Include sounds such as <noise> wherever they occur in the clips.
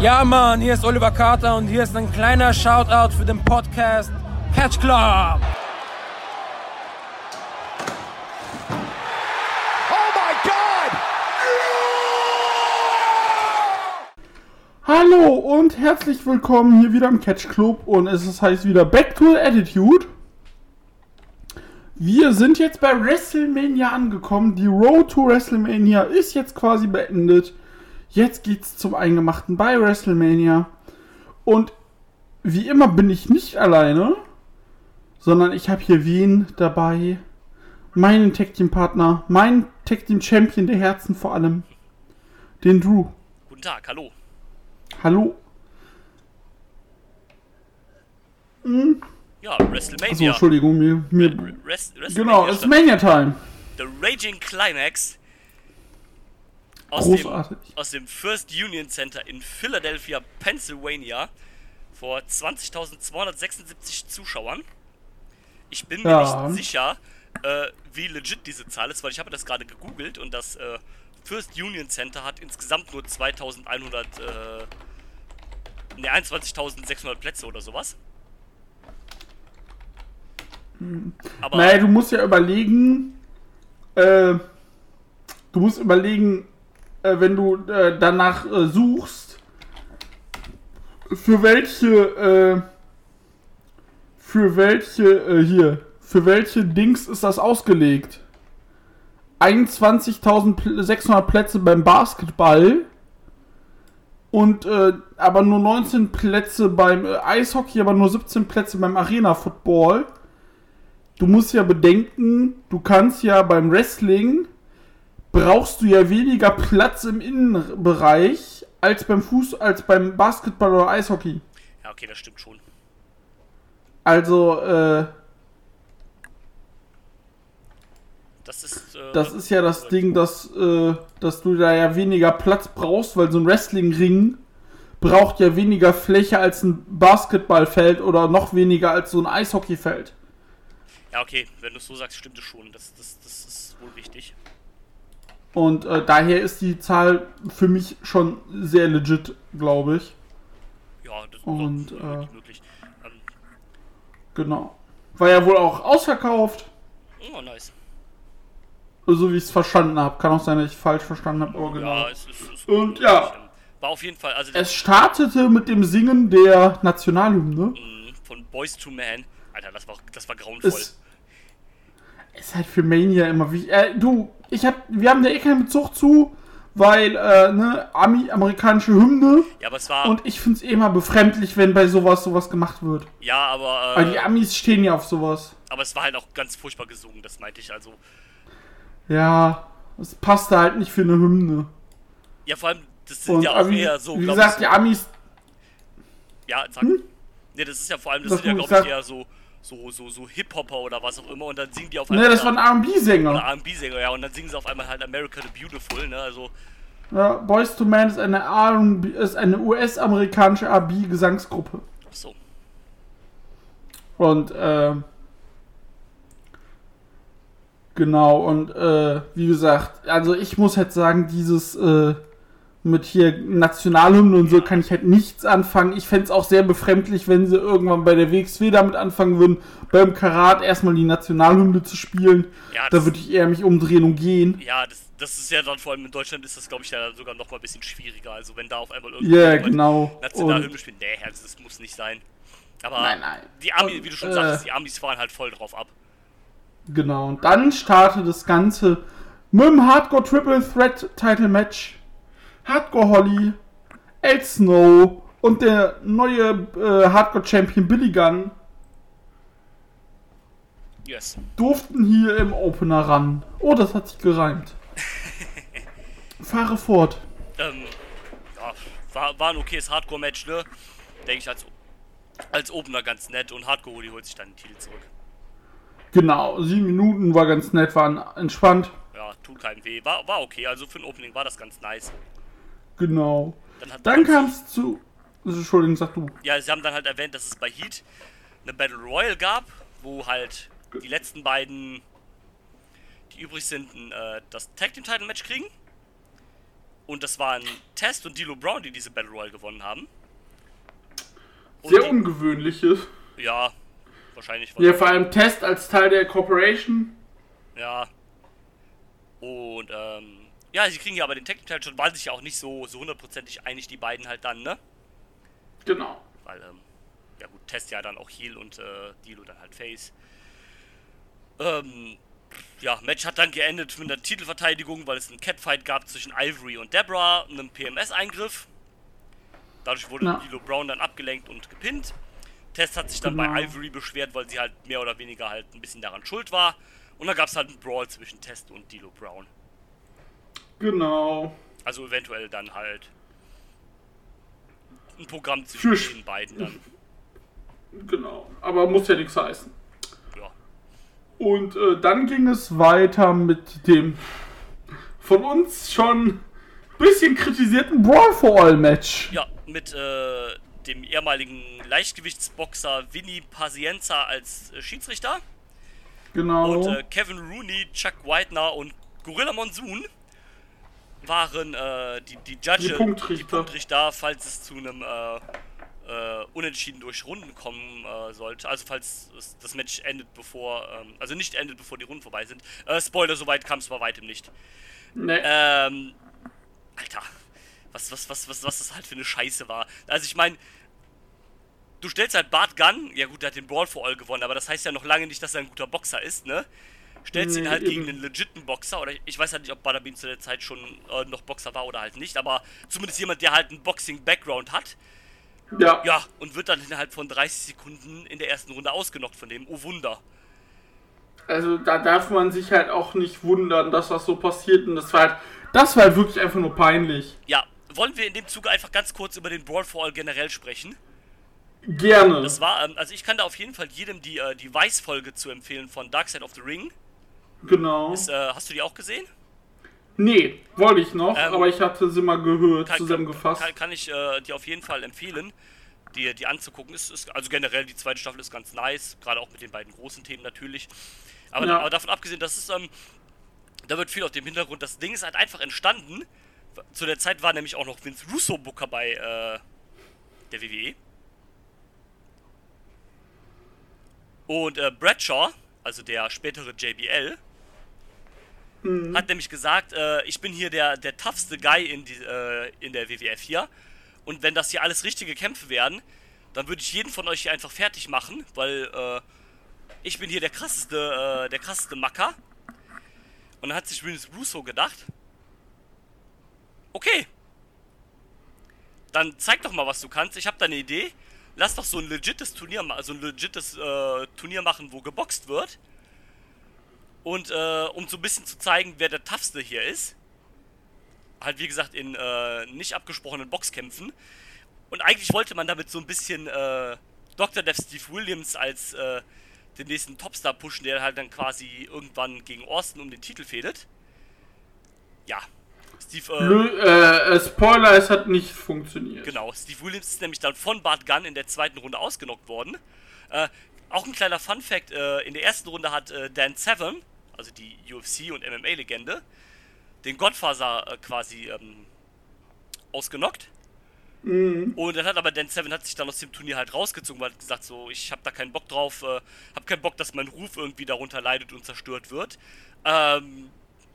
Ja, Mann, hier ist Oliver Carter und hier ist ein kleiner Shoutout für den Podcast Catch Club. Hallo und herzlich willkommen hier wieder im Catch Club und es ist, heißt wieder Back to the Attitude. Wir sind jetzt bei WrestleMania angekommen. Die Road to WrestleMania ist jetzt quasi beendet. Jetzt geht's zum Eingemachten bei WrestleMania. Und wie immer bin ich nicht alleine, sondern ich habe hier wen dabei. Meinen Tag Team Partner, meinen Tag Team Champion der Herzen vor allem, den Drew. Guten Tag, hallo. Hallo. Ja, Achso, WrestleMania. Entschuldigung, mir, mir Rest, Genau, es ist Mania Time. The Raging Climax. Aus Großartig. dem, aus dem First Union Center in Philadelphia, Pennsylvania. Vor 20.276 Zuschauern. Ich bin mir Ja. nicht sicher, äh, wie legit diese Zahl ist, weil ich habe das gerade gegoogelt und das äh, First Union Center hat insgesamt nur 2100, äh, ne, 21.600 Plätze oder sowas. Aber Naja, du musst ja überlegen, äh, du musst überlegen, äh, wenn du äh, danach äh, suchst, für welche, äh, für welche, äh, hier, für welche Dings ist das ausgelegt? 21.600 Plätze beim Basketball und äh, aber nur 19 Plätze beim Eishockey, aber nur 17 Plätze beim Arena Football. Du musst ja bedenken, du kannst ja beim Wrestling brauchst du ja weniger Platz im Innenbereich als beim Fuß, als beim Basketball oder Eishockey. ja, okay, das stimmt schon. Also, äh, Das ist. Äh, das ist ja das Ding, dass, äh, dass du da ja weniger Platz brauchst, weil so ein Wrestling-Ring braucht ja weniger Fläche als ein Basketballfeld oder noch weniger als so ein Eishockeyfeld. Ja, okay, wenn du es so sagst, stimmt es schon. Das, das, das ist wohl richtig. Und äh, daher ist die Zahl für mich schon sehr legit, glaube ich. Ja, das Und, ist äh, wirklich möglich. Ähm, Genau. War ja wohl auch ausverkauft, oh, nice. so wie ich es verstanden habe. Kann auch sein, dass ich falsch verstanden habe, aber genau. Ja, es ist. Es Und möglich. ja. War auf jeden Fall. Also, Es startete mit dem Singen der Nationalhymne. mh, von Boys to Man. Alter, das war, das war grauenvoll. Es ist halt für Mania immer wie. Äh, du, ich hab. Wir haben da eh keinen Bezug zu, weil, äh, ne, Ami, amerikanische Hymne. ja, aber es war. Und ich find's eh immer befremdlich, wenn bei sowas sowas gemacht wird. ja, aber. Weil die Äh, Amis stehen ja auf sowas. aber es war halt auch ganz furchtbar gesungen, das meinte ich. Also. Ja, es passte halt nicht für eine Hymne. Ja, vor allem, das sind Und ja auch Ami, eher so, wie gesagt, die Amis Ja, sag. Ne, das ist ja vor allem, das Sag sind ja, glaube ich, eher so, so, so, so Hip-Hopper oder was auch immer und dann singen die auf Ne, das waren oder R&B-Sänger. R&B-Sänger, ja, und dann singen sie auf einmal halt America the Beautiful, ne, also, Ja, Boys to Man ist eine R&B, ist eine US-amerikanische R&B-Gesangsgruppe. so. Und, äh, genau, und, äh, wie gesagt, also ich muss halt sagen, dieses, äh, mit hier Nationalhymne und so kann ich halt nichts anfangen. Ich fänd's auch sehr befremdlich, wenn sie irgendwann bei der WXW damit anfangen würden, beim Karat erstmal die Nationalhymne zu spielen. Ja, Da würde ich eher mich umdrehen und gehen. ja das, das ist ja dann, vor allem in Deutschland ist das, glaube ich, ja sogar noch mal ein bisschen schwieriger, also wenn da auf einmal Ja, irgendjemand genau. Nationalhymne spielt, nee, also das muss nicht sein. Aber Nein, nein. die Amis, Und, wie du schon äh, sagst, die Amis fahren halt voll drauf ab. genau. Und dann startet das Ganze mit dem Hardcore Triple Threat Title Match. Hardcore Holly, El Snow und der neue äh, Hardcore Champion Billy Gunn Yes. durften hier im Opener ran. Oh, das hat sich gereimt. <laughs> Fahre fort. Ähm, ja, war, war ein okayes Hardcore-Match, ne? Denke ich als, als Opener ganz nett und Hardcore Hoodie holt sich dann den Titel zurück. Genau, sieben Minuten war ganz nett, waren entspannt. Ja, tut keinem weh. War, war okay, also für ein Opening war das ganz nice. Genau. Dann, Dann kam es zu. Entschuldigung, sag du. Ja, sie haben dann halt erwähnt, dass es bei Heat eine Battle Royale gab, wo halt die letzten beiden, die übrig sind, ein, äh, das Tag Team Title Match kriegen. Und das waren Test und Dilo Brown, die diese Battle Royale gewonnen haben. Und Sehr ungewöhnliches. Ja, wahrscheinlich. Ja, vor allem Test als Teil der Corporation. Ja. Und, ähm, ja, sie kriegen ja aber den Tech-Teil schon, waren sich ja auch nicht so, so hundertprozentig einig, die beiden halt dann, ne? Genau. Weil, ähm, ja gut, Test ja dann auch Heal und äh, Dilo dann halt Face. Ähm, ja, Match hat dann geendet mit einer Titelverteidigung, weil es einen Catfight gab zwischen Ivory und Deborah, einem PMS-Eingriff. Dadurch wurde Ja. Dilo Brown dann abgelenkt und gepinnt. Test hat sich dann Genau. bei Ivory beschwert, weil sie halt mehr oder weniger halt ein bisschen daran schuld war. Und dann gab es halt einen Brawl zwischen Test und Dilo Brown. Genau. Also eventuell dann halt ein Programm zwischen Für- den beiden dann. Genau. Aber muss ja nichts heißen. Ja. Und äh, dann ging es weiter mit dem von uns schon bisschen kritisierten Brawl for All Match. Ja, mit äh, dem ehemaligen Leichtgewichtsboxer Vinny Pacienza als äh, Schiedsrichter Genau. und äh, Kevin Rooney, Chuck Whitener und Gorilla Monsoon waren äh, die, die Judge, Die Punktrichter. die Punktrichter, falls es zu einem äh, äh, Unentschieden durch Runden kommen äh, sollte. Also falls es, das Match endet bevor, ähm, also nicht endet bevor die Runden vorbei sind. Äh, Spoiler, soweit kam es bei weitem nicht. ne, Ähm, Alter, was, was, was, was, was das halt für eine Scheiße war. Also ich meine, du stellst halt Bart Gunn, ja gut, der hat den Brawl for All gewonnen, aber das heißt ja noch lange nicht, dass er ein guter Boxer ist, ne? Stellst ihn halt gegen einen legiten Boxer, oder ich weiß halt nicht, ob Butterbean zu der Zeit schon äh, noch Boxer war oder halt nicht, aber zumindest jemand, der halt einen Boxing-Background hat, ja. ja, und wird dann innerhalb von 30 Sekunden in der ersten Runde ausgenockt von dem, oh Wunder. Also da darf man sich halt auch nicht wundern, dass das so passiert. Und das war halt, das war halt wirklich einfach nur peinlich. Ja, wollen wir in dem Zuge einfach ganz kurz über den Brawl for All generell sprechen? Gerne. Das war, ähm, also ich kann da auf jeden Fall jedem die, äh, die Weiß-Folge zu empfehlen von Dark Side of the Ring. Genau. Ist, äh, hast du die auch gesehen? Nee, wollte ich noch, Ähm, aber ich hatte sie mal gehört, Kann, zusammengefasst. Kann, kann ich äh, dir auf jeden Fall empfehlen, die, die anzugucken. Ist, ist, also generell die zweite Staffel ist ganz nice, gerade auch mit den beiden großen Themen natürlich. Aber, Ja. aber davon abgesehen, das ist, ähm, da wird viel auf dem Hintergrund. Das Ding ist halt einfach entstanden. Zu der Zeit war nämlich auch noch Vince Russo Booker bei äh, der WWE. Und äh, Bradshaw, also der spätere JBL, Mhm. hat nämlich gesagt, äh, ich bin hier der, der toughste Guy in, die, äh, in der WWF hier. Und wenn das hier alles richtige Kämpfe werden, dann würde ich jeden von euch hier einfach fertig machen, weil äh, ich bin hier der krasseste, äh, der krasseste Macker. Und dann hat sich Vince Russo gedacht, okay, dann zeig doch mal, was du kannst. Ich habe da eine Idee. Lass doch so ein legites Turnier, also ein legites äh, Turnier machen, wo geboxt wird. Und äh, um so ein bisschen zu zeigen, wer der toughste hier ist. Halt wie gesagt in äh, nicht abgesprochenen Boxkämpfen. Und eigentlich wollte man damit so ein bisschen äh, Dr. Death Steve Williams als äh, den nächsten Topstar pushen, der halt dann quasi irgendwann gegen Austin um den Titel fädet. Ja. Steve, äh, äh, äh, Spoiler, es hat nicht funktioniert. Genau, Steve Williams ist nämlich dann von Bart Gunn in der zweiten Runde ausgenockt worden. Äh, auch ein kleiner Fun Fact: äh, In der ersten Runde hat äh, Dan Severn, also die UFC- und MMA-Legende, den Godfather äh, quasi ähm, ausgenockt. Und dann hat aber Dan Severn hat sich dann aus dem Turnier halt rausgezogen, weil er hat gesagt, so, ich habe da keinen Bock drauf, äh, habe keinen Bock, dass mein Ruf irgendwie darunter leidet und zerstört wird. Ähm,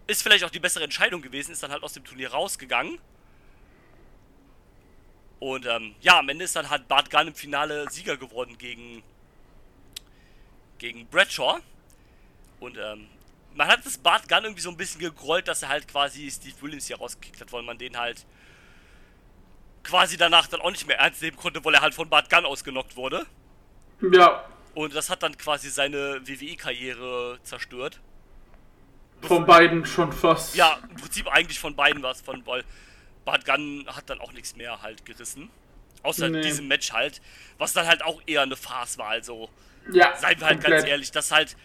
ist vielleicht auch die bessere Entscheidung gewesen, ist dann halt aus dem Turnier rausgegangen. Und ähm, ja, am Ende ist dann halt Bart Gunn im Finale Sieger geworden gegen, gegen Bradshaw. Und ähm, man hat das Bart Gunn irgendwie so ein bisschen gegrollt, dass er halt quasi Steve Williams hier rausgekickt hat, weil man den halt quasi danach dann auch nicht mehr ernst nehmen konnte, weil er halt von Bart Gunn ausgenockt wurde. Ja, Und das hat dann quasi seine WWE-Karriere zerstört. von beiden schon fast. Ja, im Prinzip eigentlich von beiden war es von, weil Bart Gunn hat dann auch nichts mehr halt gerissen. Außer Nee. diesem Match halt, was dann halt auch eher eine Farce war. Also, ja seien wir halt komplett. ganz ehrlich, dass halt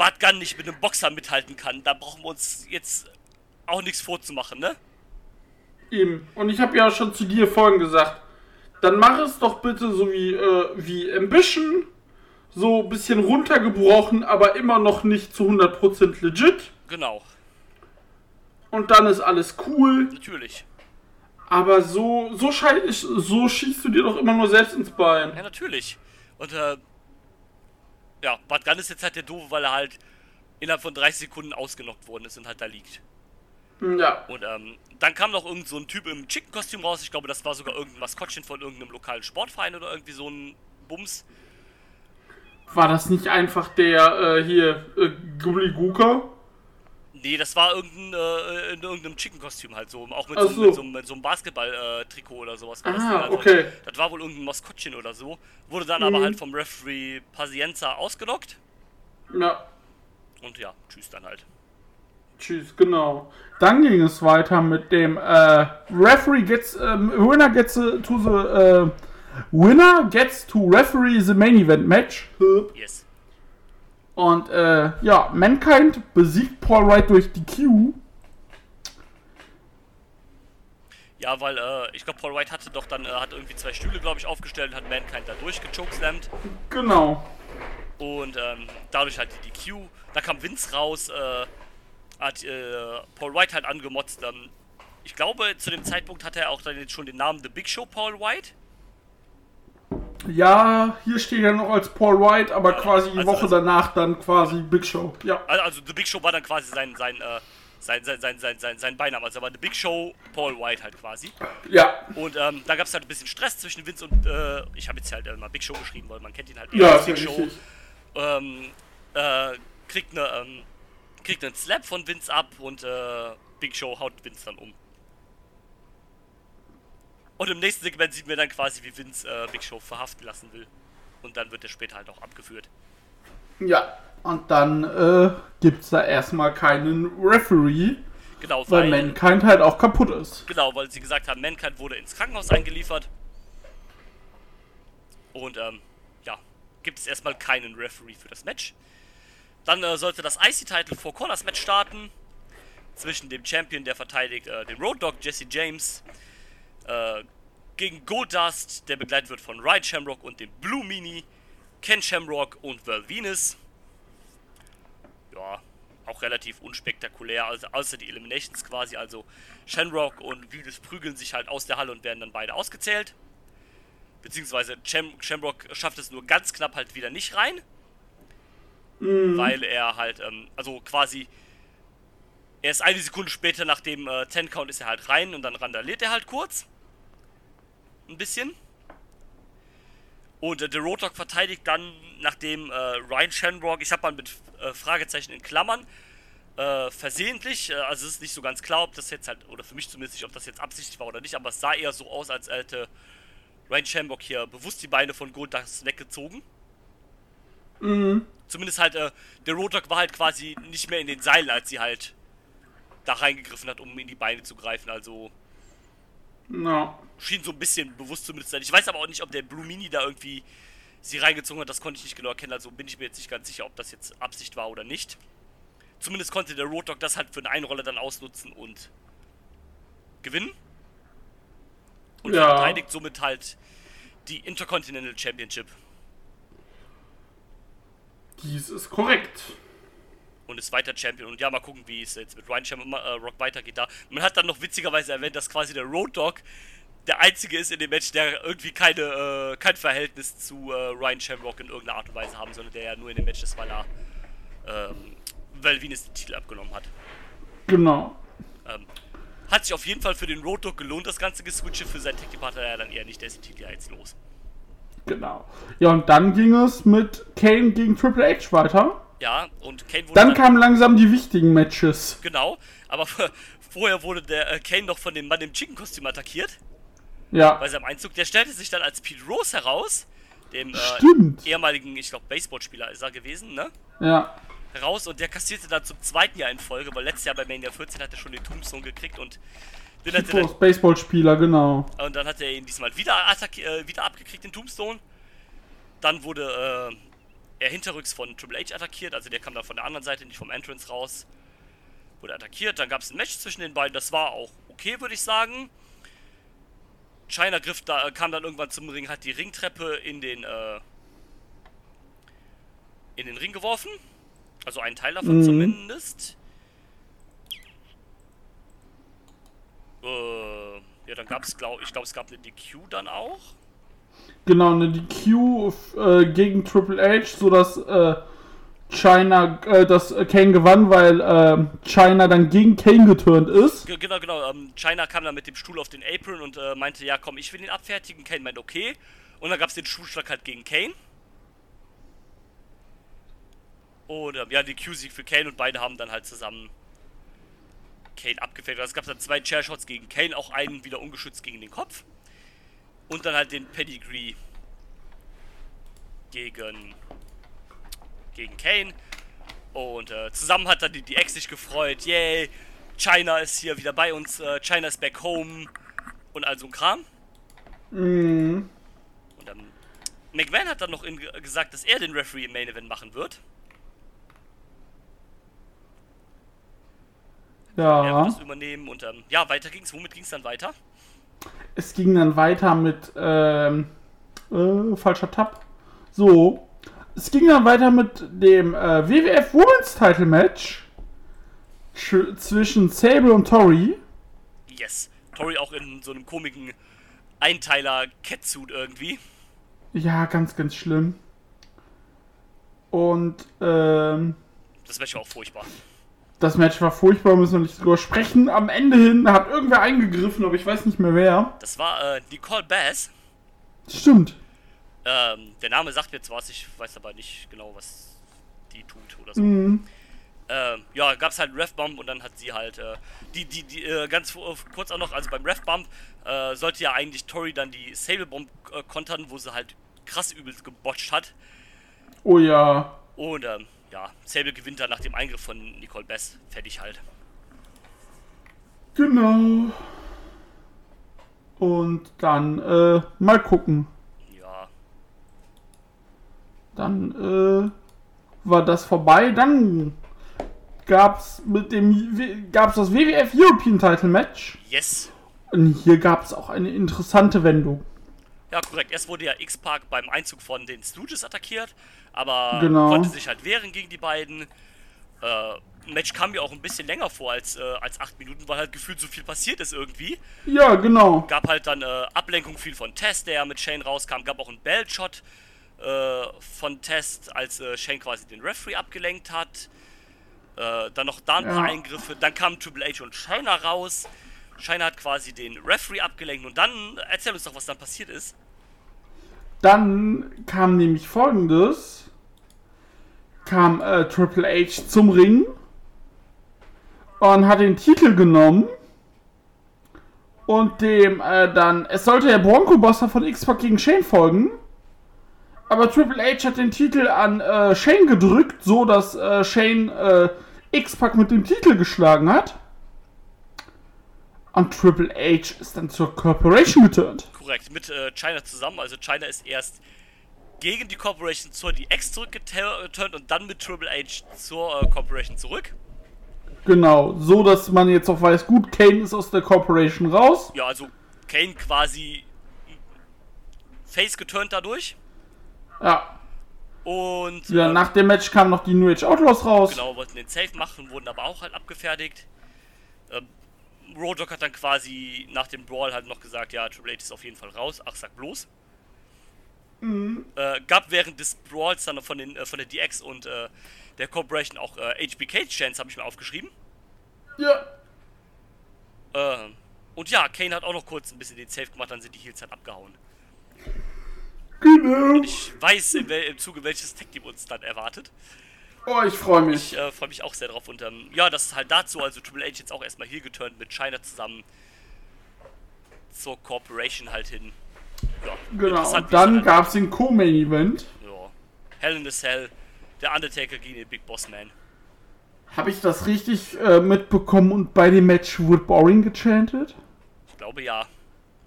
Bart Gunn nicht mit einem Boxer mithalten kann. Da brauchen wir uns jetzt auch nichts vorzumachen, ne? Eben. Und ich habe ja schon zu dir vorhin gesagt, dann mach es doch bitte so wie, äh, wie Ambition, so ein bisschen runtergebrochen, aber immer noch nicht zu 100% legit. Genau. und dann ist alles cool. Natürlich. Aber so, so, schei so schießt du dir doch immer nur selbst ins Bein. Ja, natürlich. Und äh, ja, Bad Gunn ist jetzt halt der Doofe, weil er halt innerhalb von 30 Sekunden ausgenockt worden ist und halt da liegt. Ja. Und ähm, dann kam noch irgend so ein Typ im Chicken-Kostüm raus. Ich glaube, das war sogar irgendein Maskottchen von irgendeinem lokalen Sportverein oder irgendwie so ein Bums. War das nicht einfach der äh, hier äh, Gubliguka? Nee, das war irgendein, äh, in irgendeinem Chicken-Kostüm halt so. Auch mit, so, so. mit so, mit so einem Basketball-Trikot oder sowas. war Ah, also, okay. Das war wohl irgendein Maskottchen oder so. Wurde dann Mhm. aber halt vom Referee Pazienza ausgenockt. Ja. Und ja, tschüss dann halt. Tschüss, genau. Dann ging es weiter mit dem äh, Referee gets ähm, Winner gets uh, to the äh, Winner gets to referee the main event match. Yes. Und äh, ja, Mankind besiegt Paul Wright durch die Q. Ja, weil äh, ich glaube, Paul White hatte doch dann, äh, hat irgendwie zwei Stühle, glaube ich, aufgestellt und hat Mankind da durchgechokeslammt. Genau. Und ähm, dadurch halt die DQ. Da kam Vince raus, äh, hat äh, Paul White halt angemotzt. Ähm, ich glaube, zu dem Zeitpunkt hatte er auch dann jetzt schon den Namen The Big Show Paul White. Ja, hier steht er noch als Paul Wright, aber quasi die also- Woche also- danach dann quasi Big Show. Ja. Also, also The Big Show war dann quasi sein, sein, äh, sein, sein, sein, sein, sein, sein Beiname. Also war The Big Show Paul White halt quasi. Ja. Und ähm, da gab es halt ein bisschen Stress zwischen Vince und, äh, ich habe jetzt halt äh, mal Big Show geschrieben, weil man kennt ihn halt Ja, Big Show. ähm, äh, kriegt eine, ähm, kriegt einen Slap von Vince ab und äh, Big Show haut Vince dann um. Und im nächsten Segment sieht man dann quasi, wie Vince äh, Big Show verhaften lassen will. Und dann wird er später halt auch abgeführt. Ja. Und dann äh, gibt's da erstmal keinen Referee, Genau, weil weil, Mankind halt auch kaputt ist. genau, weil sie gesagt haben, Mankind wurde ins Krankenhaus eingeliefert. Und ähm, ja, gibt es erstmal keinen Referee für das Match. Dann äh, sollte das IC-Title Four Corners Match starten. Zwischen dem Champion, der verteidigt äh, den Road Dog Jesse James, äh, gegen Goldust, der begleitet wird von Ryan Shamrock und dem Blue Mini, Ken Shamrock und Val Venus. Ja, auch relativ unspektakulär, also außer die Eliminations quasi. Also Shamrock und Venus prügeln sich halt aus der Halle und werden dann beide ausgezählt. Beziehungsweise Sham Shamrock schafft es nur ganz knapp halt wieder nicht rein. Weil er halt, ähm, also quasi, er ist eine Sekunde später nach dem äh, 10 Count ist er halt rein und dann randaliert er halt kurz. Ein bisschen. Und äh, der Road Dogg verteidigt dann, nachdem äh, Ryan Shamrock, ich habe mal mit äh, Fragezeichen in Klammern, äh, versehentlich, äh, also es ist nicht so ganz klar, ob das jetzt halt, oder für mich zumindest nicht, ob das jetzt absichtlich war oder nicht, aber es sah eher so aus, als hätte Ryan Shamrock hier bewusst die Beine von Goldust weggezogen. Zumindest halt, äh, der Road Dogg war halt quasi nicht mehr in den Seilen, als sie halt da reingegriffen hat, um in die Beine zu greifen. Also Ja. schien so ein bisschen bewusst zumindest sein. Ich weiß aber auch nicht, ob der Blue Mini da irgendwie sie reingezogen hat. Das konnte ich nicht genau erkennen. Also bin ich mir jetzt nicht ganz sicher, ob das jetzt Absicht war oder nicht. Zumindest konnte der Road Dogg das halt für eine Einrolle dann ausnutzen und gewinnen. Und Ja. verteidigt somit halt die Intercontinental Championship. Dies ist korrekt. Und ist weiter Champion. Und ja, mal gucken, wie es jetzt mit Ryan Shamrock äh, Rock weitergeht da. Man hat dann noch witzigerweise erwähnt, dass quasi der Road Dogg der einzige ist in dem Match, der irgendwie keine, äh, kein Verhältnis zu äh, Ryan Shamrock in irgendeiner Art und Weise haben, sondern der ja nur in dem Match ist, weil er ähm, weil Venus den Titel abgenommen hat. Genau. Ähm, hat sich auf jeden Fall für den Road Dogg gelohnt, das ganze Geswitche. Für seinen Tag Partner ja dann eher nicht, der ist den Titel ja jetzt los. Genau. Ja, und dann ging es mit Kane gegen Triple H weiter. Ja, und Kane wurde Dann kamen langsam die wichtigen Matches. Genau, aber <laughs> vorher wurde der äh, Kane noch von dem Mann im Chicken-Kostüm attackiert. Ja. bei seinem Einzug. Der stellte sich dann als Pete Rose heraus, dem äh, ehemaligen, ich glaube, Baseballspieler ist er gewesen, ne? Ja. Heraus und der kassierte dann zum zweiten Jahr in Folge, weil letztes Jahr bei Mania 14 hat er schon den Tombstone gekriegt und den hat er dann, Baseballspieler, genau. und dann hat er ihn diesmal wieder, äh, wieder abgekriegt, den Tombstone. Dann wurde äh, er hinterrücks von Triple H attackiert, also der kam dann von der anderen Seite, nicht vom Entrance raus. Wurde attackiert, dann gab es ein Match zwischen den beiden, das war auch okay, würde ich sagen. China griff da, äh, kam dann irgendwann zum Ring, hat die Ringtreppe in den, äh, in den Ring geworfen. Also einen Teil davon Mhm. zumindest. Äh, ja, dann gab es, glaube ich, glaube es gab eine DQ dann auch. Genau, eine DQ äh, gegen Triple H, sodass äh, China, äh, dass Kane gewann, weil äh, China dann gegen Kane geturnt ist. Ge- Genau, genau. Ähm, China kam dann mit dem Stuhl auf den Apron und äh, meinte, ja komm, ich will ihn abfertigen. Kane meint, okay. Und dann gab es den Schuhschlag halt gegen Kane. Und ähm, ja, die Q-Sieg für Kane und beide haben dann halt zusammen Kane abgefertigt. Also es gab dann zwei Chairshots gegen Kane, auch einen wieder ungeschützt gegen den Kopf. Und dann halt den Pedigree gegen, gegen Kane. Und äh, zusammen hat dann die, die Ex sich gefreut. Yay, China ist hier wieder bei uns. Äh, China ist back home. Und all so ein Kram. Mhm. Und dann. McMahon hat dann noch in, gesagt, dass er den Referee im Main Event machen wird. Er Ja. wird das übernehmen. Und ähm, ja, weiter ging's. Womit ging's dann weiter? Es ging dann weiter mit, ähm, äh, falscher Tab. So. Es ging dann weiter mit dem äh, WWF Women's Title Match sch- zwischen Sable und Tori. Yes. Tori auch in so einem komischen Einteiler Catsuit irgendwie. Ja, ganz, ganz schlimm. Und ähm, Das Match war auch furchtbar. Das Match war furchtbar, müssen wir nicht drüber sprechen. Am Ende hin hat irgendwer eingegriffen, aber ich weiß nicht mehr wer. Das war äh, Nicole Bass. Stimmt. Ähm, der Name sagt mir zwar was, ich weiß aber nicht genau, was die tut oder so. Mhm. Ähm, ja, gab's halt einen Ref-Bump und dann hat sie halt, äh, die, die, die, äh, ganz vor- kurz auch noch, also beim Ref-Bump äh, sollte ja eigentlich Tori dann die Sable-Bomb äh, kontern, wo sie halt krass übelst gebotcht hat. Oh ja. Und, ähm, ja, Sable gewinnt dann nach dem Eingriff von Nicole Bass. Fertig halt. Genau. Und dann, äh, mal gucken. Ja, Dann, äh, war das vorbei. Dann gab's mit dem, gab's das WWF European Title Match. yes. Und hier gab's auch eine interessante Wendung. Ja, korrekt. Erst wurde ja X-Park beim Einzug von den Stooges attackiert, aber Genau. konnte sich halt wehren gegen die beiden. Äh, Match kam mir auch ein bisschen länger vor als, äh, als 8 Minuten, weil halt gefühlt so viel passiert ist irgendwie. Ja, genau. Gab halt dann äh, Ablenkung viel von Test, der mit Shane rauskam. Gab auch einen Belt-Shot äh, von Test, als äh, Shane quasi den Referee abgelenkt hat. Äh, dann noch da ein paar Ja. Eingriffe. Dann kamen Triple H und Shiner raus. Shiner hat quasi den Referee abgelenkt. Und dann, erzähl uns doch, was dann passiert ist. Dann kam nämlich folgendes. Kam äh, Triple H zum Ring und hat den Titel genommen und dem äh, dann, es sollte der Bronco Buster von X-Pac gegen Shane folgen, aber Triple H hat den Titel an äh, Shane gedrückt, so dass äh, Shane äh, X-Pac mit dem Titel geschlagen hat. Und Triple H ist dann zur Corporation geturnt. Korrekt, mit äh, China zusammen. Also China ist erst gegen die Corporation zur DX zurückgeturnt und dann mit Triple H zur äh, Corporation zurück. Genau, so dass man jetzt auch weiß, gut, Kane ist aus der Corporation raus. Ja, also Kane quasi face geturnt dadurch. Ja, Und ja, ähm, nach dem Match kamen noch die New Age Outlaws raus. genau, wollten den Safe machen, wurden aber auch halt abgefertigt. Ähm, Roadhog hat dann quasi nach dem Brawl halt noch gesagt, ja, Triple H ist auf jeden Fall raus. Ach, sag bloß. Äh, gab während des Brawls dann noch von, den, äh, von der DX und äh, der Corporation auch äh, HBK-Chance, habe ich mir aufgeschrieben. Ja. Ähm, und ja, Kane hat auch noch kurz ein bisschen den Safe gemacht, dann sind die Heels halt abgehauen. Genau. Ich weiß, wel im Zuge welches Tag-Team uns dann erwartet. Oh, ich freue mich. Ich äh, freue mich auch sehr drauf. Und ähm, ja, das ist halt dazu. Also Triple H jetzt auch erstmal hier geturnt mit China zusammen zur Corporation halt hin. Ja, Genau. Und dann gab es den Co-Main-Event. Ja. Hell in the Cell. Der Undertaker gegen den Big Boss Man. Habe ich das richtig äh, mitbekommen und bei dem Match wurde Boring gechantet? Ich glaube ja.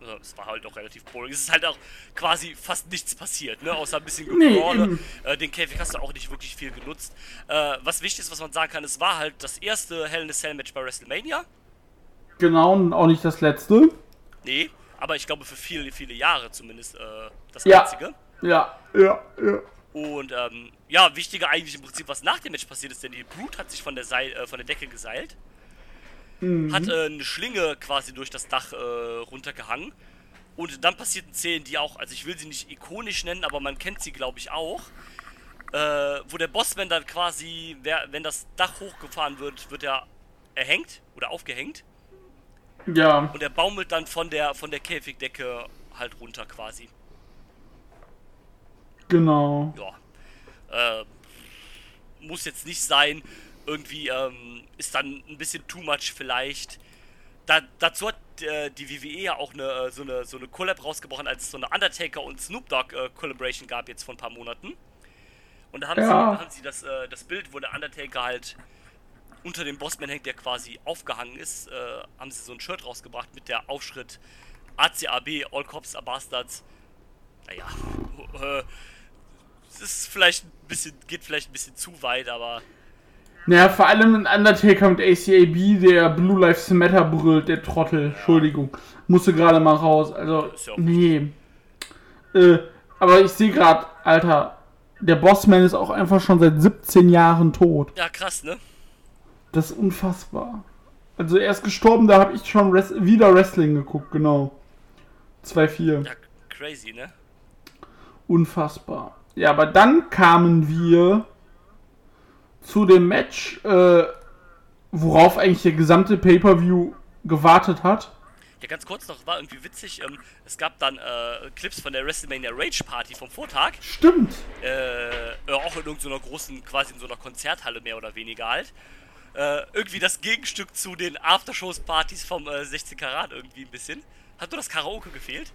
Also, Es war halt auch relativ boring. Es ist halt auch quasi fast nichts passiert, ne? Außer ein bisschen Nee, Gebrawle. eben. äh, den Käfig hast du auch nicht wirklich viel genutzt. Äh, was wichtig ist, was man sagen kann, es war halt das erste Hell in a Cell Match bei WrestleMania. Genau, und auch nicht das letzte. Nee, aber ich glaube für viele, viele Jahre zumindest äh, das Ja. einzige. Ja, ja, ja. Und ähm, ja, wichtiger eigentlich im Prinzip, was nach dem Match passiert ist, denn die Brute hat sich von der, Seil, äh, von der Decke geseilt. Hat äh, eine Schlinge quasi durch das Dach äh, runtergehangen. Und dann passierten Szenen, die auch, also ich will sie nicht ikonisch nennen, aber man kennt sie, glaube ich, auch. Äh, wo der Bossman dann quasi, wer, wenn das Dach hochgefahren wird, wird er erhängt oder aufgehängt. Ja, Und er baumelt dann von der, von der Käfigdecke halt runter quasi. genau. Ja. Äh, muss jetzt nicht sein. Irgendwie ähm, ist dann ein bisschen too much vielleicht. Da, dazu hat äh, die WWE ja auch eine, äh, so, eine, so eine Collab rausgebrochen, als es so eine Undertaker und Snoop Dogg äh, Collaboration gab jetzt vor ein paar Monaten. Und da haben Ja. sie, haben sie das, äh, das Bild, wo der Undertaker halt unter dem Bossman hängt, der quasi aufgehangen ist, äh, haben sie so ein Shirt rausgebracht mit der Aufschritt ACAB, All Cops are Bastards. Naja, <laughs> äh, es ist vielleicht ein bisschen, geht vielleicht ein bisschen zu weit, aber Naja, vor allem ein Undertaker mit ACAB, der Blue Lives Matter brüllt, der Trottel. Entschuldigung. Musste gerade mal raus. Also, nee. Äh, aber ich sehe gerade, Alter, der Bossman ist auch einfach schon seit 17 Jahren tot. ja, krass, ne? Das ist unfassbar. Also er ist gestorben, da habe ich schon Res wieder Wrestling geguckt, genau. 2-4. Ja, crazy, ne? Unfassbar. Ja, aber dann kamen wir zu dem Match, äh, worauf eigentlich der gesamte Pay-Per-View gewartet hat. Ja, ganz kurz noch, war irgendwie witzig, ähm, es gab dann äh, Clips von der WrestleMania Rage Party vom Vortag, Stimmt. äh, äh, auch in irgendeiner großen, quasi in so einer Konzerthalle mehr oder weniger halt. Äh, irgendwie das Gegenstück zu den Aftershows-Partys vom äh, 16 Karat irgendwie ein bisschen. Hat nur das Karaoke gefehlt.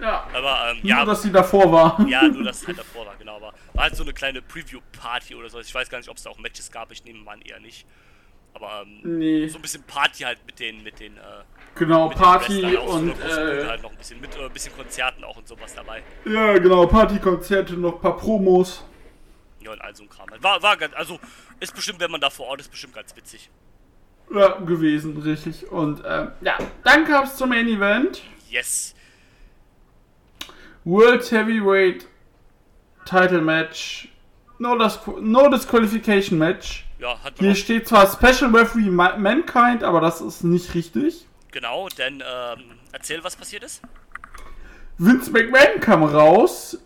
Ja. Aber, ähm, Nur, ja, dass sie davor war. ja, nur dass es halt davor war, genau. Aber war halt so eine kleine Preview-Party oder so. Ich weiß gar nicht, ob es da auch Matches gab, ich nehme mal an, eher nicht. Aber, ähm, Nee. so ein bisschen Party halt mit den, mit den, äh, Genau, mit den Party aus so und äh, halt noch ein bisschen mit, äh, ein bisschen Konzerten auch und sowas dabei. ja, genau, Partykonzerte, noch ein paar Promos. Ja, und all so ein Kram. halt. War, war ganz, also, ist bestimmt, wenn man da vor Ort ist, bestimmt ganz witzig. Ja, gewesen, richtig. Und ähm, ja, dann kam es zum Main Event. Yes. World Heavyweight Title Match. No, Disqu no Disqualification Match. Ja, hat Hier auch, steht zwar Special Referee Ma Mankind, aber das ist nicht richtig. genau, denn, ähm, erzähl, was passiert ist. Vince McMahon kam raus,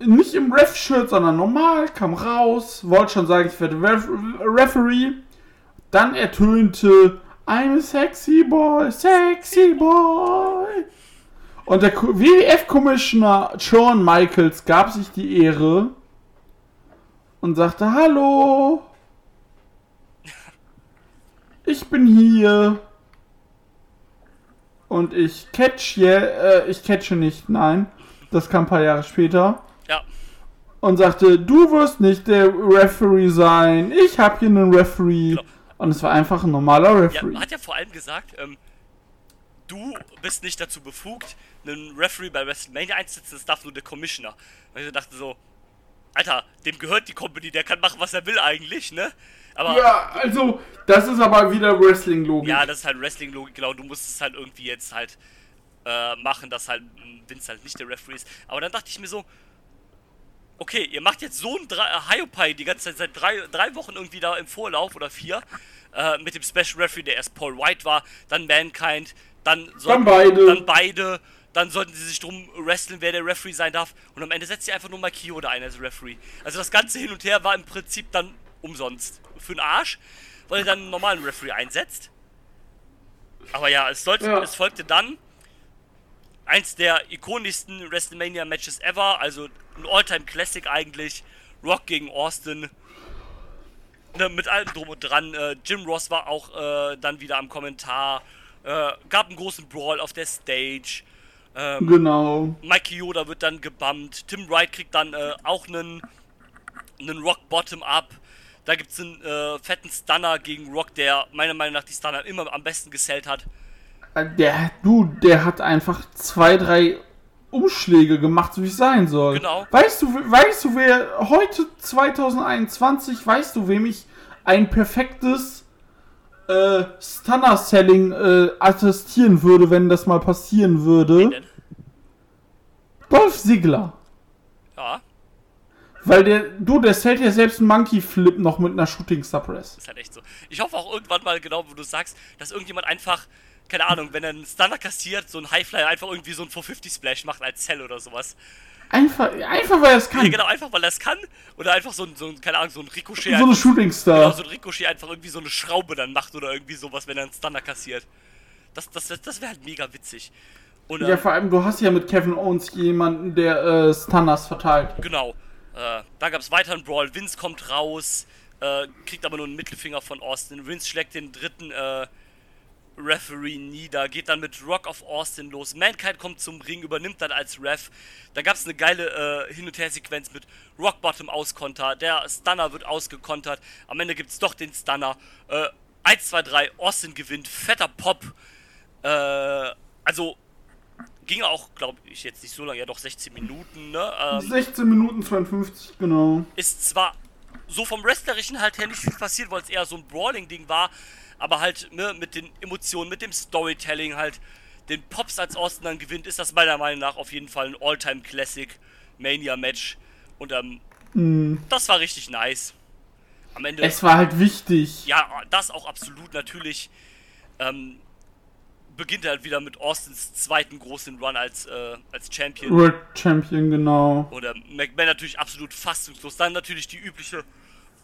nicht im Ref-Shirt, sondern normal, kam raus, wollte schon sagen, ich werde Ref Referee. Dann ertönte I'm a sexy boy, sexy boy. Und der WWF-Commissioner Shawn Michaels gab sich die Ehre und sagte, hallo, ich bin hier. Und ich catch je, äh, ich catche nicht, nein. Das kam ein paar Jahre später. Ja, Und sagte, du wirst nicht der Referee sein. Ich hab hier einen Referee. Genau. Und es war einfach ein normaler ja, Referee. man hat ja vor allem gesagt, ähm, du bist nicht dazu befugt, einen Referee bei WrestleMania einzusetzen, das darf nur der Commissioner. Und ich dachte so, Alter, dem gehört die Company, der kann machen, was er will eigentlich, ne? Aber Ja, also, das ist aber wieder Wrestling-Logik. Ja, das ist halt Wrestling-Logik, genau. Du musst es halt irgendwie jetzt halt äh, machen, dass halt Vince halt nicht der Referee ist. Aber dann dachte ich mir so, okay, ihr macht jetzt so ein Dre- äh, die ganze Zeit seit drei, drei Wochen irgendwie da im Vorlauf oder vier äh, mit dem Special Referee, der erst Paul White war, dann Mankind, dann, sollten- beide. dann beide, dann sollten sie sich drum wresteln, wer der Referee sein darf. Und am Ende setzt sie einfach nur mal Kyoda ein als Referee. Also das ganze Hin und Her war im Prinzip dann umsonst. Für den Arsch, weil er dann einen normalen Referee einsetzt. Aber ja, es, sollte, Ja. es folgte dann eins der ikonischsten WrestleMania-Matches ever, also ein All-Time-Classic eigentlich. Rock gegen Austin. Ne, mit allem drum und dran. Äh, Jim Ross war auch äh, dann wieder am Kommentar. Äh, gab einen großen Brawl auf der Stage. Ähm, Genau. Mikey Yoda wird dann gebammt. Tim Wright kriegt dann äh, auch einen, einen Rock Bottom Up. Da gibt es einen äh, fetten Stunner gegen Rock, der meiner Meinung nach die Stunner immer am besten gesellt hat. Äh, Der, du, der hat einfach zwei, drei Umschläge gemacht, so wie es sein soll. Genau. Weißt du, weißt du, wer heute 2021, weißt du, wem ich ein perfektes äh, Stunner-Selling äh, attestieren würde, wenn das mal passieren würde? Denn, Dolph Ziggler. ja, Weil der, du, der zählt ja selbst einen Monkey Flip noch mit einer Shooting Suppress. Ist halt echt so. Ich hoffe auch irgendwann mal, genau, wo du sagst, dass irgendjemand einfach, keine Ahnung, wenn er einen Stunner kassiert, so ein Highflyer einfach irgendwie so ein 450 Splash macht als Cell oder sowas. Einfach, einfach weil er es kann. Ja, genau, einfach weil er es kann. Oder einfach so ein, so ein keine Ahnung, so ein Ricochet. so eine einfach- Shooting Genau, Star. so ein Ricochet einfach irgendwie so eine Schraube dann macht oder irgendwie sowas, wenn er einen Stunner kassiert. Das, das, das, das wäre halt mega witzig. Und, Ja, vor allem, du hast ja mit Kevin Owens jemanden, der äh, Stunners verteilt. genau. Äh, da gab es weiter einen Brawl. Vince kommt raus, äh, kriegt aber nur einen Mittelfinger von Austin. Vince schlägt den dritten äh, Referee nieder, geht dann mit Rock of Austin los. Mankind kommt zum Ring, übernimmt dann als Ref. Da gab es eine geile äh, Hin- und Her-Sequenz mit Rock Bottom Auskonter. Der Stunner wird ausgekontert. Am Ende gibt es doch den Stunner. Äh, 1, 2, 3, Austin gewinnt. Fetter Pop. Äh, also ging auch, glaube ich, jetzt nicht so lange, ja doch 16 Minuten, ne? Ähm, 16 Minuten 52, genau. ist zwar so vom Wrestlerischen halt her nicht viel passiert, weil es eher so ein Brawling-Ding war, aber halt ne, mit den Emotionen, mit dem Storytelling halt, den Pops als Austin dann gewinnt, ist das meiner Meinung nach auf jeden Fall ein All-Time-Classic Mania-Match. Und ähm, das war richtig nice. Am Ende, Es war halt wichtig. ja, das auch absolut natürlich. Ähm, beginnt er halt wieder mit Austins zweiten großen Run als, äh, als Champion. World Champion, genau. Oder McMahon natürlich absolut fassungslos. Dann natürlich die übliche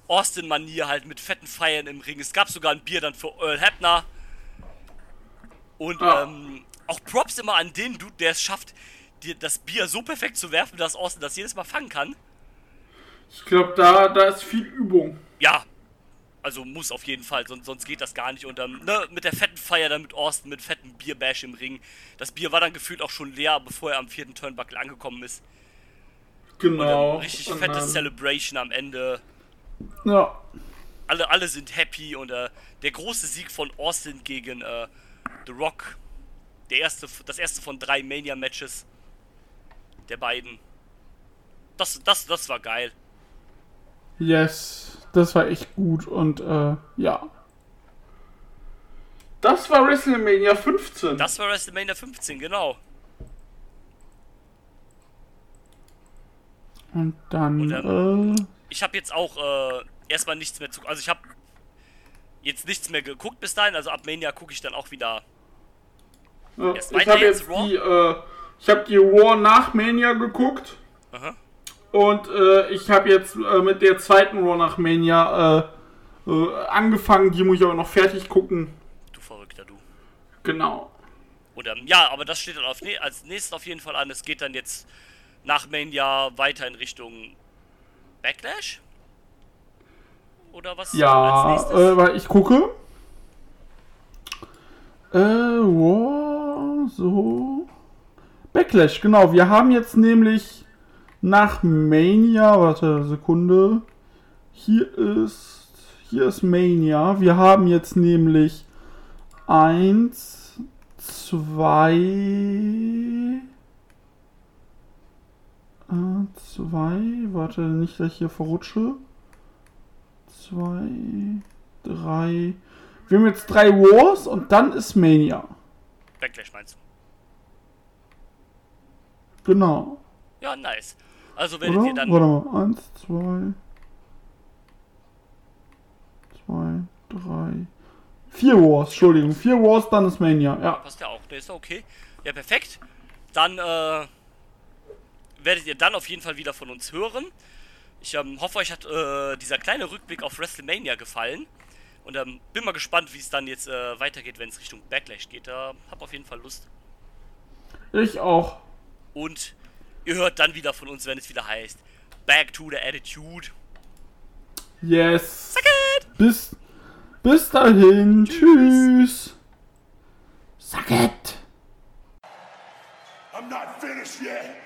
Austin-Manier halt mit fetten Feiern im Ring. Es gab sogar ein Bier dann für Earl Hebner. Und Ja. ähm, auch Props immer an den Dude, der es schafft, dir das Bier so perfekt zu werfen, dass Austin das jedes Mal fangen kann. Ich glaube, da, da ist viel Übung. Ja, also muss auf jeden Fall, sonst, sonst geht das gar nicht. Und ähm, ne, mit der fetten Feier dann mit Austin, mit fetten Bierbash im Ring. Das Bier war dann gefühlt auch schon leer, bevor er am vierten Turnbuckle angekommen ist. Genau. richtig dann- Celebration am Ende. Ja. alle, alle sind happy und äh, der große Sieg von Austin gegen äh, The Rock, der erste, das erste von drei Mania-Matches der beiden. Das, das, das war geil. Yes. Das war echt gut und äh, ja. Das war WrestleMania 15. Das war WrestleMania 15, genau. und dann, Und, äh, Ich habe jetzt auch äh, erstmal nichts mehr zu. Also ich habe jetzt nichts mehr geguckt bis dahin. Also ab Mania gucke ich dann auch wieder. ja, ich habe jetzt Raw? die, äh, ich habe die Raw nach Mania geguckt. Aha. Und äh, ich habe jetzt äh, mit der zweiten Raw nach Mania äh, äh, angefangen. Die muss ich aber noch fertig gucken. Du Verrückter, du. Genau. Ähm, ja, aber das steht dann auf, als nächstes auf jeden Fall an. Es geht dann jetzt nach Mania weiter in Richtung Backlash? Oder was? Ja, als nächstes? äh, weil ich gucke. Äh, Raw, so. Backlash, genau. Wir haben jetzt nämlich nach Mania, warte, Sekunde. Hier ist, hier ist Mania. Wir haben jetzt nämlich eins, zwei, äh, zwei, warte, nicht, dass ich hier verrutsche. Zwei, drei. Wir haben jetzt drei Wars und dann ist Mania. Backlash meinst du? Genau. Ja, nice. Also werdet Oder? ihr dann. Warte mal. Eins, zwei. Zwei, drei. Vier Wars, Entschuldigung. Vier Wars, dann ist Mania. Ja. Passt ja auch, der ist okay. Ja, perfekt. Dann äh, werdet ihr dann auf jeden Fall wieder von uns hören. Ich ähm, hoffe, euch hat äh, dieser kleine Rückblick auf WrestleMania gefallen. Und ähm, bin mal gespannt, wie es dann jetzt äh, weitergeht, wenn es Richtung Backlash geht. Da hab auf jeden Fall Lust. Ich auch. Und ihr hört dann wieder von uns, wenn es wieder heißt Back to the Attitude. Yes. Suck it! Bis, bis dahin. Tschüss. Suck it. I'm not finished yet.